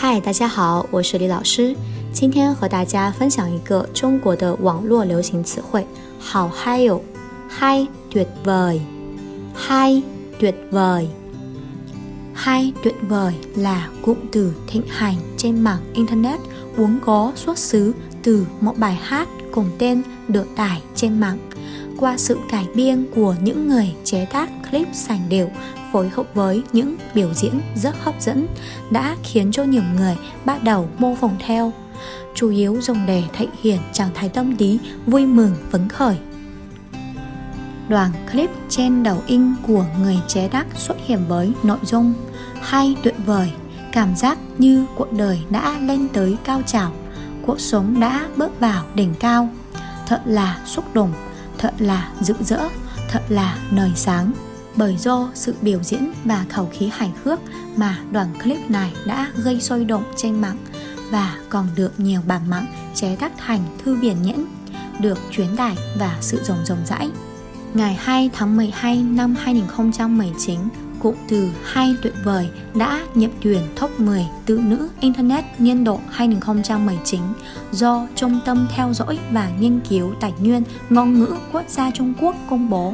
嗨，大家好，我是李老师。今天和大家分享一个中国的网络流行词汇，好嗨哟，hay tuyệt vời，hay tuyệt vời，hay tuyệt vời là cụm từ thịnh hành trên mạng internet vốn có xuất xứ từ một bài hát cùng tên được tải trên mạng qua sự cải biên của những người chế tác clip sành điệu phối hợp với những biểu diễn rất hấp dẫn đã khiến cho nhiều người bắt đầu mô phỏng theo. Chủ yếu dùng để thể hiện trạng thái tâm lý vui mừng, phấn khởi. Đoạn clip trên đầu in của người chế tác xuất hiện với nội dung hay tuyệt vời, cảm giác như cuộc đời đã lên tới cao trào, cuộc sống đã bước vào đỉnh cao. Thật là xúc động thật là rực rỡ thật là nơi sáng bởi do sự biểu diễn và khẩu khí hài hước mà đoạn clip này đã gây sôi động trên mạng và còn được nhiều bản mạng chế tác thành thư viện nhẫn được truyền tải và sự rộng rộng rãi. Ngày 2 tháng 12 năm 2019, cụm từ hay tuyệt vời đã nhập tuyển top 10 tự nữ Internet niên độ 2019 do Trung tâm Theo dõi và Nghiên cứu Tài nguyên Ngôn ngữ Quốc gia Trung Quốc công bố.